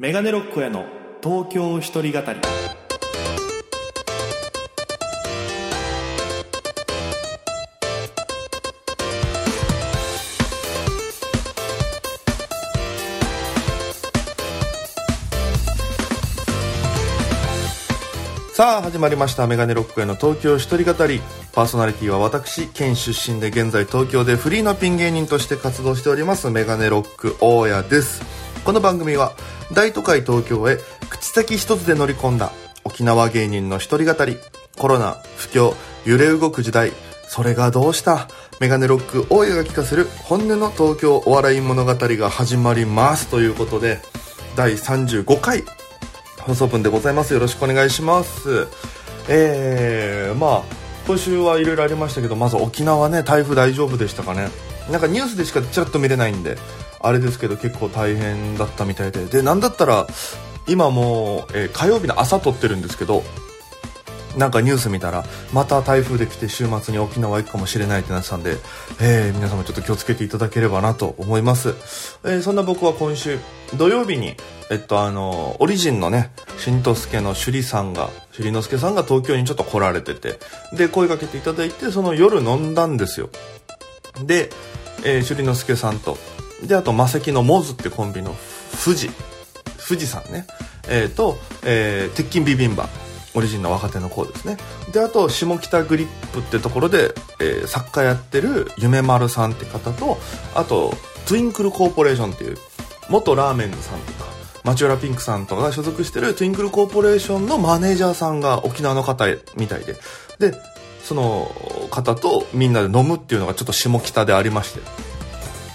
メガネロックへの東京一人語り。さあ始まりました。メガネロックへの東京一人語り。パーソナリティは私県出身で現在東京でフリーのピン芸人として活動しております。メガネロック大家です。この番組は大都会東京へ口先一つで乗り込んだ沖縄芸人の一人語り。コロナ不況揺れ動く時代。それがどうした？メガネロック大家が聞かせる本音の東京お笑い物語が始まります。ということで第35回放送分でございます。よろしくお願いします。えー、まあ今週はいろいろありましたけどまず沖縄ね台風大丈夫でしたかね。なんかニュースでしかちらっと見れないんで。あれですけど結構大変だったみたいで。でなんだったら今もう、えー火曜日の朝撮ってるんですけどなんかニュース見たらまた台風で来て週末に沖縄行くかもしれないってなってたんで、えー皆様ちょっと気をつけていただければなと思います、えーそんな僕は今週土曜日にえっとあのオリジンのねしんとすけの首里さんが首里之助さんが東京にちょっと来られててで声かけていただいてその夜飲んだんですよ。で、えー、首里之助さんとであと魔石のモズってコンビの富士富士さんね、えーと、えー鉄筋ビビンバ。オリジンの若手の子ですね。であと下北グリップってところで、えー作家やってる夢丸さんって方とあとトゥインクルコーポレーションっていう元ラーメンズさんとかマチュラピンクさんとかが所属してるトゥインクルコーポレーションのマネージャーさんが沖縄の方みたいで。でその方とみんなで飲むっていうのがちょっと下北でありまして。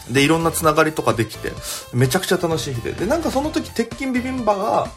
でいろんなつながりとかできてめちゃくちゃ楽しい日ででなんかその時鉄筋ビビンバが、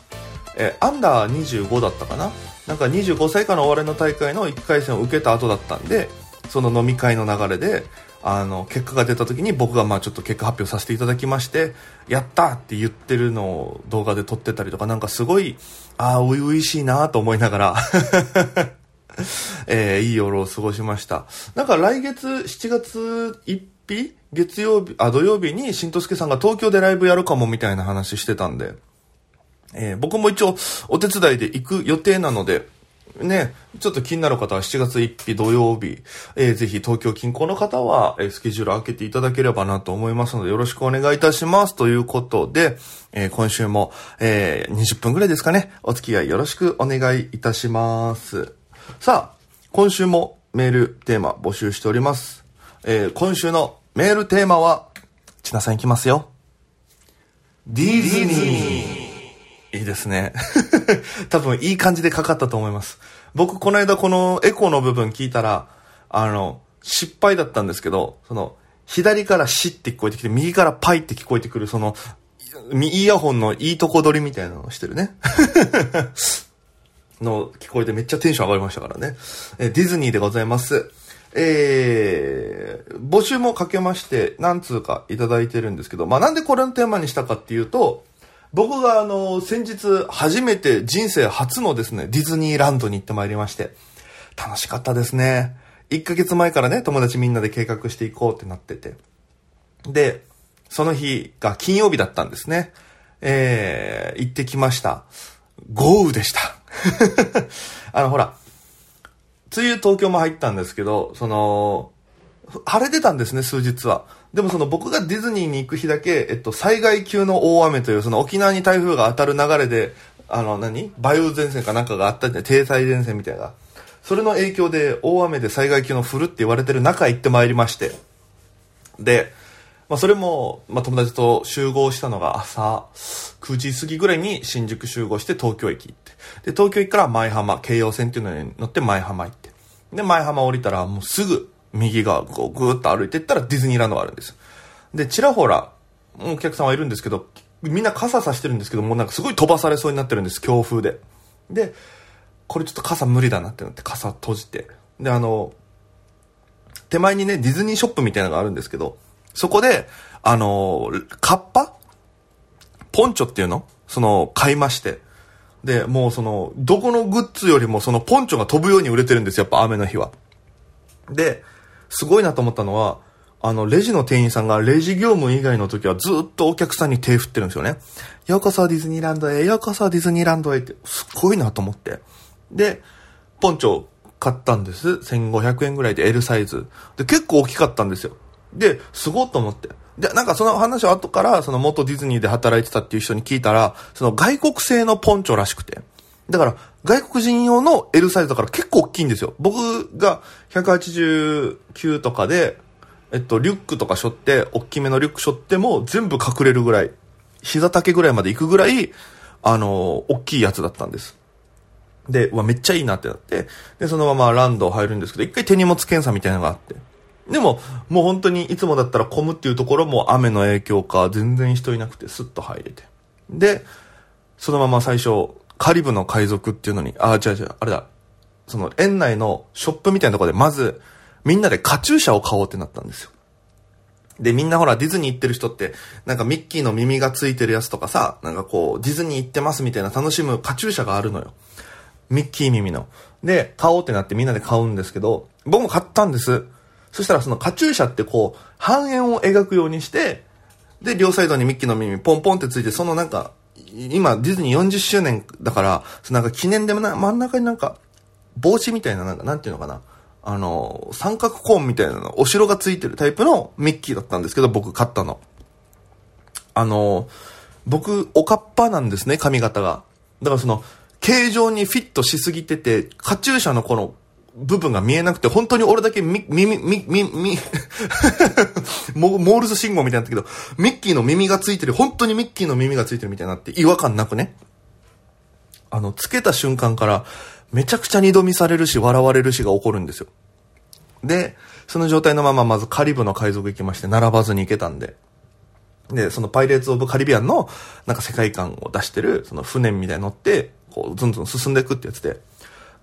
えアンダー25だったかな？なんか25歳以下のお笑いの大会の1回戦を受けた後だったんでその飲み会の流れであの結果が出た時に僕がまあちょっと結果発表させていただきましてやったって言ってるのを動画で撮ってたりとかなんかすごいああ初々しいなと思いながら えーいい夜を過ごしました。なんか来月7月1日月曜日、あ、土曜日に新とすけさんが東京でライブやるかもみたいな話してたんで、えー僕も一応お手伝いで行く予定なので、ね、ちょっと気になる方は7月1日土曜日、えーぜひ東京近郊の方は、えースケジュール開けていただければなと思いますので、よろしくお願いいたします。ということで、えー今週も、えー20分ぐらいですかね、お付き合いよろしくお願いいたします。さあ、今週もメールテーマ募集しております。えー今週のメールテーマは、ちなさんいきますよ。ディズニー。いいですね。多分いい感じでかかったと思います。僕この間このエコーの部分聞いたら、あの、失敗だったんですけど、その、左からシって聞こえてきて、右からパイって聞こえてくる、その、イヤホンのいいとこ取りみたいなのをしてるね。の聞こえてめっちゃテンション上がりましたからね。えーディズニーでございます。えー、募集もかけまして、何通かいただいてるんですけど、まあなんでこれのテーマにしたかっていうと、僕があの、先日初めて人生初のですね、ディズニーランドに行ってまいりまして、楽しかったですね。1ヶ月前からね、友達みんなで計画していこうってなってて。で、その日が金曜日だったんですね。えー、行ってきました。豪雨でした。あの、ほら、梅雨東京も入ったんですけど、その、晴れてたんですね、数日は。でもその僕がディズニーに行く日だけ、えっと、災害級の大雨という、その沖縄に台風が当たる流れで、あの何、梅雨前線かなんかがあったんで、停滞前線みたいな。それの影響で大雨で災害級の降るって言われてる中行ってまいりまして。で、まあそれも、まあ友達と集合したのが朝9時過ぎぐらいに新宿集合して東京駅行って。で、東京駅から舞浜、京葉線っていうのに乗って舞浜行って。で、舞浜降りたらもうすぐ右側こうぐーっと歩いていったらディズニーランドがあるんです。で、ちらほらお客さんはいるんですけど、みんな傘さしてるんですけど、もうなんかすごい飛ばされそうになってるんです、強風で。で、これちょっと傘無理だなってなって傘閉じて。で、あの、手前にね、ディズニーショップみたいなのがあるんですけど、そこで、あの、カッパ？ポンチョっていうの？その、買いまして。で、もうその、どこのグッズよりもそのポンチョが飛ぶように売れてるんですよ、やっぱ雨の日は。で、すごいなと思ったのは、あの、レジの店員さんがレジ業務以外の時はずっとお客さんに手振ってるんですよね。ようこそディズニーランドへ、ようこそディズニーランドへって、すっごいなと思って。で、ポンチョ買ったんです。1500円ぐらいで L サイズ。で、結構大きかったんですよ。で、すごいと思って。で、なんかその話を後から、その元ディズニーで働いてたっていう人に聞いたら、その外国製のポンチョらしくて。だから、外国人用の L サイズだから結構大きいんですよ。僕が189とかで、えっと、リュックとか背負って、大きめのリュック背負っても全部隠れるぐらい、膝丈ぐらいまで行くぐらい、あの、大きいやつだったんです。で、うわ、めっちゃいいなってなって、で、そのままランド入るんですけど、一回手荷物検査みたいなのがあって。でも、もう本当にいつもだったら混むっていうところも雨の影響か、全然人いなくてスッと入れて。で、そのまま最初、カリブの海賊っていうのに、あ、違う違う、あれだ。その園内のショップみたいなところで、まず、みんなでカチューシャを買おうってなったんですよ。で、みんなほら、ディズニー行ってる人って、なんかミッキーの耳がついてるやつとかさ、なんかこう、ディズニー行ってますみたいな楽しむカチューシャがあるのよ。ミッキー耳の。で、買おうってなってみんなで買うんですけど、僕も買ったんです。そしたらそのカチューシャってこう、半円を描くようにして、で、両サイドにミッキーの耳ポンポンってついて、そのなんか、今、ディズニー40周年だから、なんか記念でもな、真ん中になんか、帽子みたいな、なんか、なんていうのかな。あの、三角コーンみたいなの、お城がついてるタイプのミッキーだったんですけど、僕買ったの。あの、僕、おかっぱなんですね、髪型が。だからその、形状にフィットしすぎてて、カチューシャのこの部分が見えなくて、本当に俺だけみ、耳、み、み、み、モールス信号みたいになったけど、ミッキーの耳がついてる、本当にミッキーの耳がついてるみたいになって、違和感なくね。あの、つけた瞬間から、めちゃくちゃ二度見されるし、笑われるしが起こるんですよ。で、その状態のまま、まずカリブの海賊行きまして、並ばずに行けたんで。で、そのパイレーツ・オブ・カリビアンの、なんか世界観を出してる、その船みたいに乗って、こう、ずんずん進んでいくってやつで。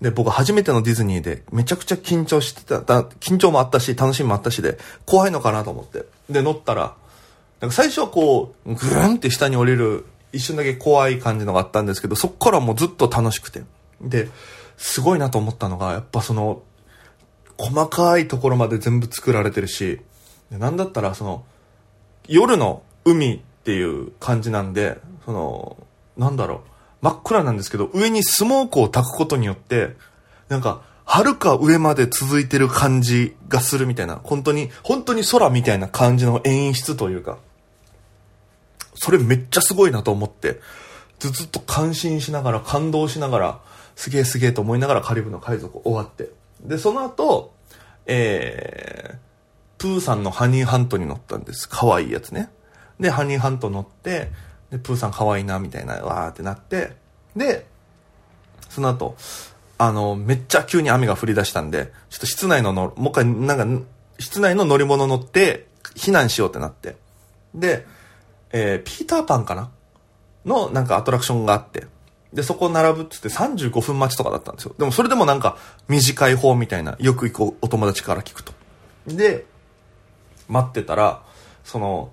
で、僕初めてのディズニーで、めちゃくちゃ緊張してた、緊張もあったし、楽しみもあったしで、怖いのかなと思って。で、乗ったら、なんか最初はこう、ぐるんって下に降りる、一瞬だけ怖い感じのがあったんですけど、そっからもうずっと楽しくて。で、すごいなと思ったのが、やっぱその、細かいところまで全部作られてるし、なんだったらその、夜の海っていう感じなんで、その、なんだろう、真っ暗なんですけど、上にスモークを焚くことによって、なんか、遥か上まで続いてる感じがするみたいな、本当に、本当に空みたいな感じの演出というか、それめっちゃすごいなと思って、ずっと感心しながら、感動しながら、すげえすげえと思いながらカリブの海賊終わって。で、その後、えー、プーさんのハニーハントに乗ったんです。可愛いやつね。で、ハニーハント乗って、で、プーさん可愛いな、みたいな、わーってなって、で、その後、あの、めっちゃ急に雨が降り出したんで、ちょっと室内のの、もう一回、なんか、室内の乗り物乗って、避難しようってなって。で、えー、ピーターパンかな？の、なんかアトラクションがあって。で、そこ並ぶっつって35分待ちとかだったんですよ。でもそれでもなんか短い方みたいな、よく行くお友達から聞くと。で、待ってたら、その、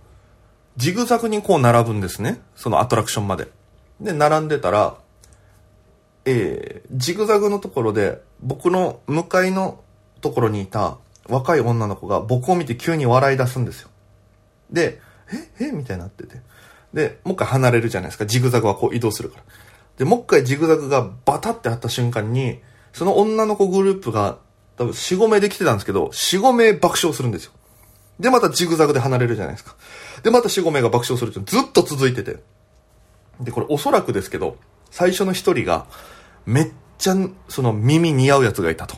ジグザグにこう並ぶんですね。そのアトラクションまで。で、並んでたら、えー、ジグザグのところで、僕の向かいのところにいた若い女の子が僕を見て急に笑い出すんですよ。で、ええみたいになってて。で、もう一回離れるじゃないですか。ジグザグはこう移動するから。で、もう一回ジグザグがバタってあった瞬間に、その女の子グループが多分4、5名で来てたんですけど、4、5名爆笑するんですよ。で、またジグザグで離れるじゃないですか。で、また4、5名が爆笑するってずっと続いてて。で、これおそらくですけど、最初の一人が、めっちゃ、その耳似合うやつがいたと。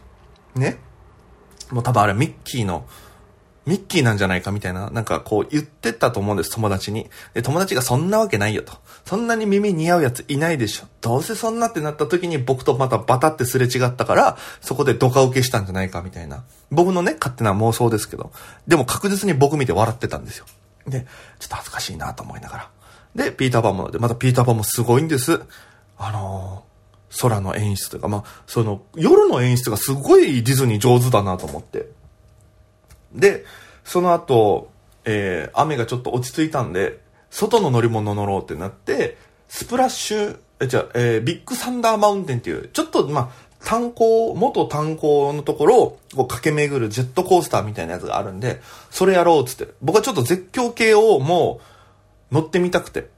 ね。もう多分あれミッキーのミッキーなんじゃないかみたいな、なんかこう言ってたと思うんです、友達に。で、友達がそんなわけないよと。そんなに耳似合うやついないでしょ。どうせそんなってなった時に僕とまたバタってすれ違ったから、そこでドカ受けしたんじゃないかみたいな。僕のね、勝手な妄想ですけど。でも確実に僕見て笑ってたんですよ。で、ちょっと恥ずかしいなと思いながら。で、ピーターパンも、で、またピーターパンもすごいんです。あのー、空の演出というか、まあ、その、夜の演出がすごいディズニー上手だなと思って。で、その後、えー、雨がちょっと落ち着いたんで、外の乗り物乗ろうってなって、スプラッシュ、え、じゃえー、ビッグサンダーマウンテンっていう、ちょっと、まあ、炭鉱、元炭鉱のところをこう駆け巡るジェットコースターみたいなやつがあるんで、それやろうっつって。僕はちょっと絶叫系をもう乗ってみたくて。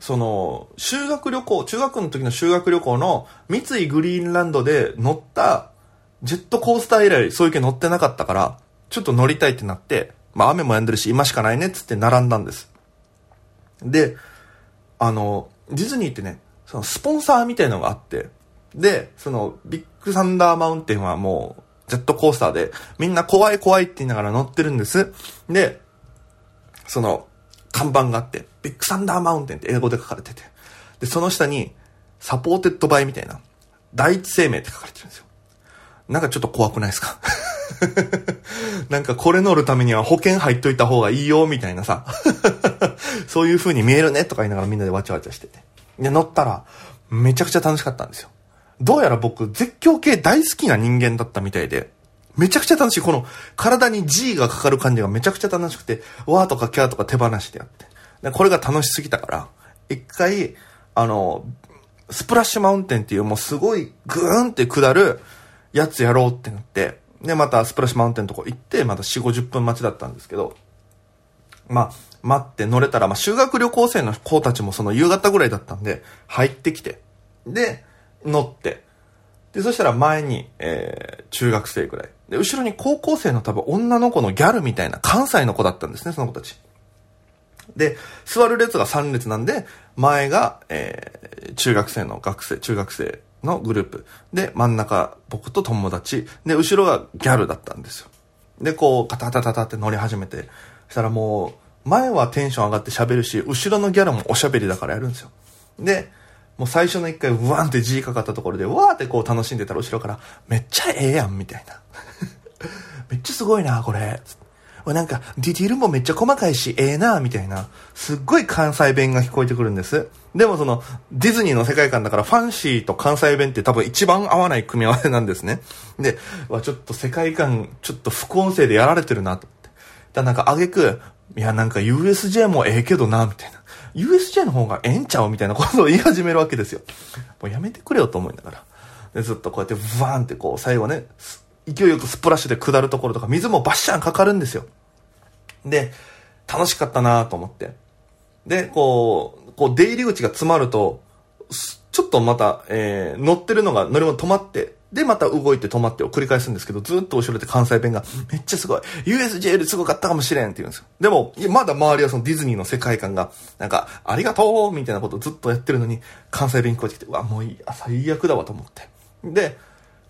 その、修学旅行、中学の時の修学旅行の三井グリーンランドで乗ったジェットコースター以来そういう系乗ってなかったから、ちょっと乗りたいってなって、まあ雨も止んでるし今しかないねっつって並んだんです。で、あの、ディズニーってね、そのスポンサーみたいのがあって、で、そのビッグサンダーマウンテンはもうジェットコースターでみんな怖い怖いって言いながら乗ってるんです。で、その看板があって、ビッグサンダーマウンテンって英語で書かれてて、で、その下に supported by みたいな、第一生命って書かれてるんですよ。なんかちょっと怖くないですか？なんかこれ乗るためには保険入っといた方がいいよ、みたいなさ。そういう風に見えるね、とか言いながらみんなでわちゃわちゃしてて。で、乗ったら、めちゃくちゃ楽しかったんですよ。どうやら僕、絶叫系大好きな人間だったみたいで、めちゃくちゃ楽しい。この体に G がかかる感じがめちゃくちゃ楽しくて、わーとかキャーとか手放してやって。でこれが楽しすぎたから、一回、あの、スプラッシュマウンテンっていうもうすごいグーンって下るやつやろうってなって、で、またスプラッシュマウンテンのとこ行って、また4、50分待ちだったんですけど、まあ、待って乗れたら、まあ、修学旅行生の子たちもその夕方ぐらいだったんで、入ってきて、で、乗って、で、そしたら前に、えー、中学生ぐらい。で、後ろに高校生の多分女の子のギャルみたいな関西の子だったんですね、その子たち。で、座る列が3列なんで、前が、えー、中学生の学生、中学生のグループ。で、真ん中、僕と友達。で、後ろがギャルだったんですよ。で、こう、カタカタタって乗り始めて、そしたらもう、前はテンション上がって喋るし、後ろのギャルもおしゃべりだからやるんですよ。で、もう最初の一回、うわんって G かかったところで、わーってこう楽しんでたら後ろから、めっちゃええやん、みたいな。めっちゃすごいな、これ。なんか、ディティールもめっちゃ細かいし、ええな、みたいな。すっごい関西弁が聞こえてくるんです。でもその、ディズニーの世界観だから、ファンシーと関西弁って多分一番合わない組み合わせなんですね。で、わ、ちょっと世界観、ちょっと副音声でやられてるな、と思って。だなんか、あげく、いや、なんか USJ もええけどな、みたいな。USJ の方がええんちゃうみたいなことを言い始めるわけですよ。もうやめてくれよと思いながら。で、ずっとこうやって、バーンってこう、最後ね、勢いよくスプラッシュで下るところとか、水もバッシャンかかるんですよ。で、楽しかったなと思って。で、こう、こう出入り口が詰まると、ちょっとまた、えー、乗ってるのが乗り物止まって、で、また動いて止まってを繰り返すんですけど、ずっと後ろで関西弁が、めっちゃすごい。USJ よりすごかったかもしれんって言うんですよ。でも、まだ周りはそのディズニーの世界観が、なんか、ありがとうみたいなことをずっとやってるのに、関西弁聞こえてきて、うわ、もういい、最悪だわと思って。で、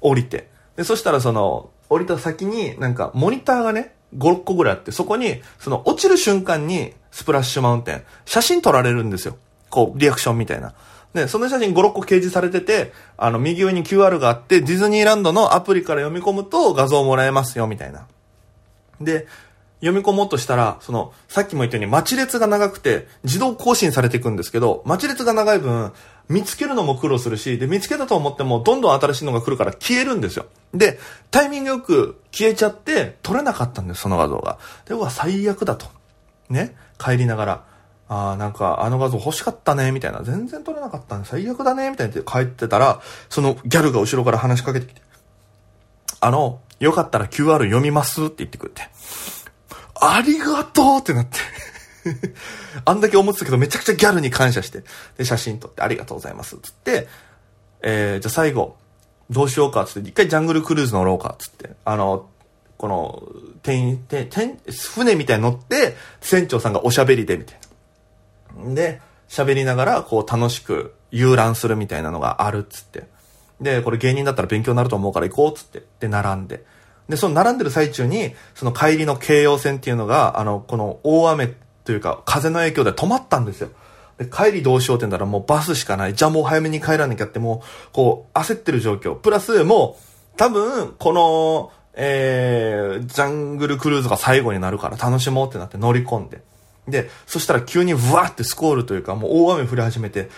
降りて。で、そしたらその、降りた先に、なんか、モニターがね、5、6個ぐらいあって、そこに、その、落ちる瞬間に、スプラッシュマウンテン、写真撮られるんですよ。こう、リアクションみたいな。で、その写真5、6個掲示されてて、あの、右上に QR があって、ディズニーランドのアプリから読み込むと画像もらえますよ、みたいな。で、読み込もうとしたら、その、さっきも言ったように待ち列が長くて、自動更新されていくんですけど、待ち列が長い分、見つけるのも苦労するし、で、見つけたと思っても、どんどん新しいのが来るから消えるんですよ。で、タイミングよく消えちゃって、撮れなかったんです、その画像が。で、うわ、最悪だと。ね、帰りながら。ああ、なんか、あの画像欲しかったね、みたいな。全然撮れなかったね、最悪だね、みたいなって帰ってたら、そのギャルが後ろから話しかけてきて、あの、よかったら QR 読みますって言ってくれて、ありがとうってなって あんだけ思ってたけど、めちゃくちゃギャルに感謝して、で、写真撮ってありがとうございます、つって、えー、じゃあ最後、どうしようか、つって、一回ジャングルクルーズ乗ろうか、つって、あの、この、店員、店、船みたいに乗って、船長さんがおしゃべりで、みたいな。で、喋りながら、こう、楽しく遊覧するみたいなのがあるつって。で、これ芸人だったら勉強になると思うから行こうっつって。で、並んで。で、その並んでる最中に、その帰りの京葉線っていうのが、あの、この大雨というか、風の影響で止まったんですよ。で、帰りどうしようって言ったらもうバスしかない。じゃあもう早めに帰らなきゃってもう、こう、焦ってる状況。プラス、もう、多分、この、えー、ジャングルクルーズが最後になるから楽しもうってなって乗り込んで。で、そしたら急にブワーってスコールというか、もう大雨降り始めて、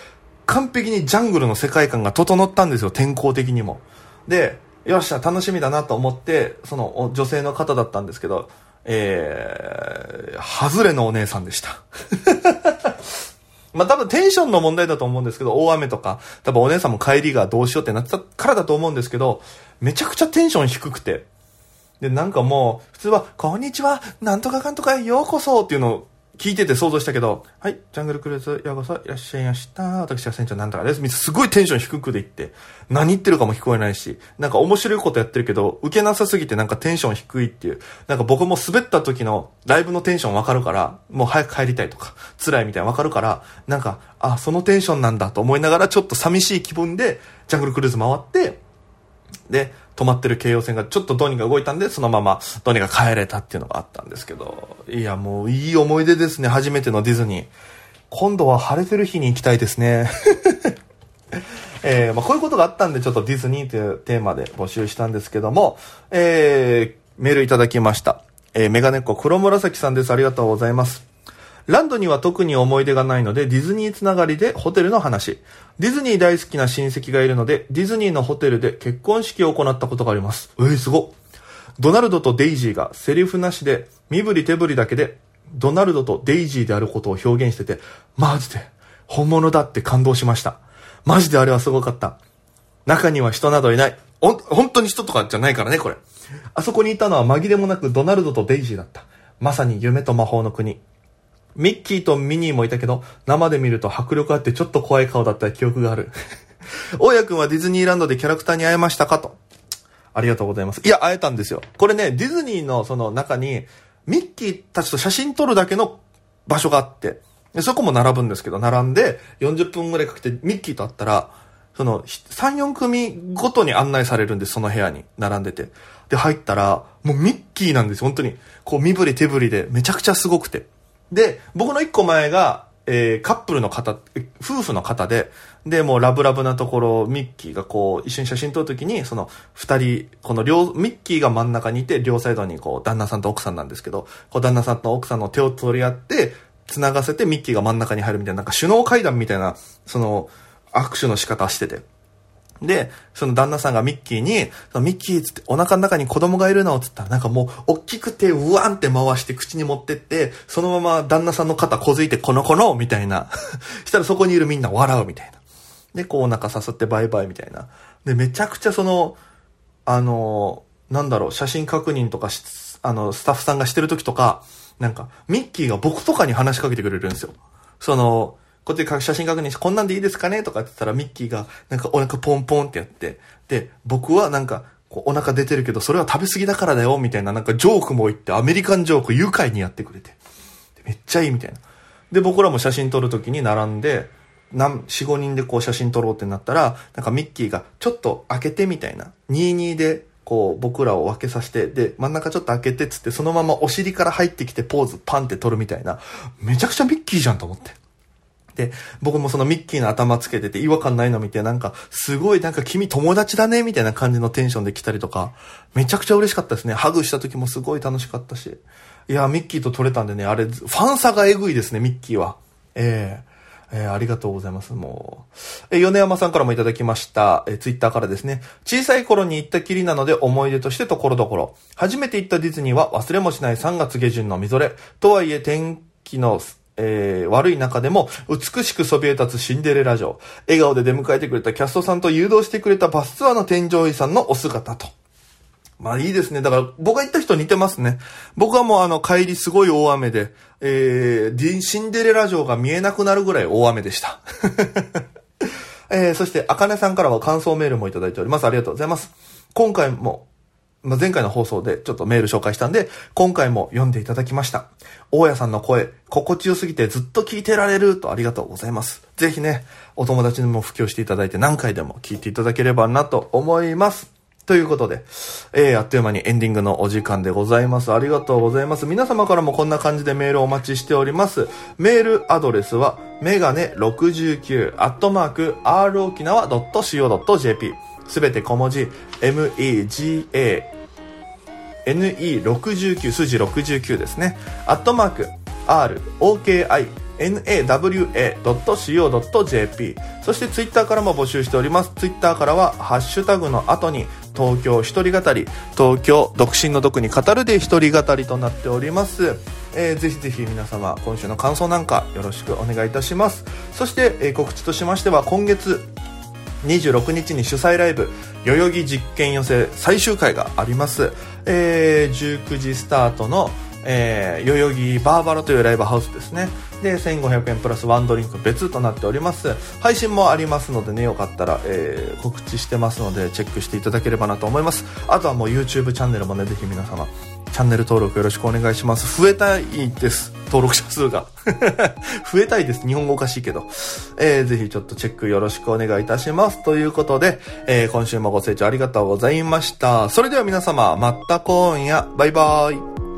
完璧にジャングルの世界観が整ったんですよ、天候的にも。で、よっしゃ、楽しみだなと思って、その女性の方だったんですけど、えー、外れのお姉さんでした。まあ多分テンションの問題だと思うんですけど、大雨とか、多分お姉さんも帰りがどうしようってなってたからだと思うんですけど、めちゃくちゃテンション低くて。で、なんかもう、普通は、こんにちは、なんとかかんとかへようこそっていうのを聞いてて想像したけど、はい、ジャングルクルーズ、ようこそいらっしゃいました。私は船長なんとかです。すごいテンション低くで言って、何言ってるかも聞こえないし、なんか面白いことやってるけど、受けなさすぎてなんかテンション低いっていう、なんか僕も滑った時のライブのテンションわかるから、もう早く帰りたいとか、辛いみたいなわかるから、なんか、あ、そのテンションなんだと思いながらちょっと寂しい気分で、ジャングルクルーズ回って、で、止まってる京葉線がちょっとどうにか動いたんで、そのままどうにか帰れたっていうのがあったんですけど、いや、もういい思い出ですね、初めてのディズニー。今度は晴れてる日に行きたいですね。えー、まあ、こういうことがあったんで、ちょっとディズニーというテーマで募集したんですけども、えー、メールいただきました。えー、メガネっ子黒紫さんです。ありがとうございます。ランドには特に思い出がないので、ディズニーつながりでホテルの話。ディズニー大好きな親戚がいるので、ディズニーのホテルで結婚式を行ったことがあります。えー、すごドナルドとデイジーがセリフなしで、身振り手振りだけで、ドナルドとデイジーであることを表現してて、マジで、本物だって感動しました。マジであれはすごかった。中には人などいない。ほん、本当に人とかじゃないからね、これ。あそこにいたのは紛れもなくドナルドとデイジーだった。まさに夢と魔法の国。ミッキーとミニーもいたけど、生で見ると迫力あってちょっと怖い顔だった記憶がある。大家くんはディズニーランドでキャラクターに会えましたかと。ありがとうございます。いや、会えたんですよ。これね、ディズニーのその中に、ミッキーたちと写真撮るだけの場所があって、でそこも並ぶんですけど、並んで40分ぐらいかけてミッキーと会ったら、その、3、4組ごとに案内されるんです、その部屋に。並んでて。で、入ったら、もうミッキーなんですよ本当に。こう、身振り手振りで、めちゃくちゃすごくて。で、僕の一個前が、えー、カップルの方、夫婦の方で、で、もうラブラブなところ、ミッキーがこう、一緒に写真撮るときに、その、二人、この両、ミッキーが真ん中にいて、両サイドにこう、旦那さんと奥さんなんですけど、こう、旦那さんと奥さんの手を取り合って、繋がせてミッキーが真ん中に入るみたいな、なんか首脳会談みたいな、その、握手の仕方してて。で、その旦那さんがミッキーに、ミッキーつってお腹の中に子供がいるのつったらなんかもう、大きくてうわんって回して口に持ってって、そのまま旦那さんの肩こづいてこの子のみたいな。したらそこにいるみんな笑うみたいな。で、こうお腹さすってバイバイみたいな。で、めちゃくちゃその、あの、なんだろう、写真確認とかあの、スタッフさんがしてる時とか、なんか、ミッキーが僕とかに話しかけてくれるんですよ。その、こっちで写真確認して、こんなんでいいですかねとかって言ったら、ミッキーが、なんかお腹ポンポンってやって、で、僕はなんか、お腹出てるけど、それは食べ過ぎだからだよ、みたいな、なんかジョークも言って、アメリカンジョーク愉快にやってくれて。めっちゃいいみたいな。で、僕らも写真撮るときに並んで、何、4、5人でこう写真撮ろうってなったら、なんかミッキーが、ちょっと開けてみたいな。22で、こう、僕らを分けさせて、で、真ん中ちょっと開けてつって、そのままお尻から入ってきてポーズパンって撮るみたいな。めちゃくちゃミッキーじゃんと思って。で、僕もそのミッキーの頭つけてて違和感ないの見て、なんか、すごいなんか君友達だね、みたいな感じのテンションで来たりとか、めちゃくちゃ嬉しかったですね。ハグした時もすごい楽しかったし。いや、ミッキーと撮れたんでね、あれ、ファン差がエグいですね、ミッキーは。ええーえー、ありがとうございます。もう。えー、米山さんからもいただきました。えー、ツイッターからですね。小さい頃に行ったきりなので思い出としてところどころ。初めて行ったディズニーは忘れもしない3月下旬のみぞれ。とはいえ天気のえー、悪い中でも美しくそびえ立つシンデレラ城。笑顔で出迎えてくれたキャストさんと誘導してくれたバスツアーの添乗員さんのお姿と。まあいいですね。だから僕が行った人似てますね。僕はもうあの帰りすごい大雨で、えー、シンデレラ城が見えなくなるぐらい大雨でした。えー、そして、あかねさんからは感想メールもいただいております。ありがとうございます。今回も、まあ、前回の放送でちょっとメール紹介したんで、今回も読んでいただきました。大家さんの声、心地よすぎてずっと聞いてられるとありがとうございます。ぜひね、お友達にも布教していただいて何回でも聞いていただければなと思います。ということで、えー、あっという間にエンディングのお時間でございます。ありがとうございます。皆様からもこんな感じでメールをお待ちしております。メールアドレスは、メガネ69、アットマーク、r 沖縄 .co.jp。すべて小文字、mega, ne69 数字69ですね。アットマーク r oki nawa.co.jp そしてツイッターからも募集しております。ツイッターからは、ハッシュタグの後に、東京一人語り、東京独身の毒に語るで一人語りとなっております。えーぜひぜひ皆様今週の感想なんかよろしくお願いいたしますそして、えー告知としましては今月26日に主催ライブ代々木実験寄せ最終回があります、えー19時スタートの、えー代々木バーバラというライブハウスですね。で1500円プラスワンドリンク別となっております。配信もありますのでねよかったら、えー告知してますのでチェックしていただければなと思います。あとはもう YouTube チャンネルもねぜひ皆様チャンネル登録よろしくお願いします。増えたいです。登録者数が。増えたいです。日本語おかしいけど、えーぜひちょっとチェックよろしくお願いいたします。ということで、えー今週もご清聴ありがとうございました。それでは皆様また今夜。バイバーイ。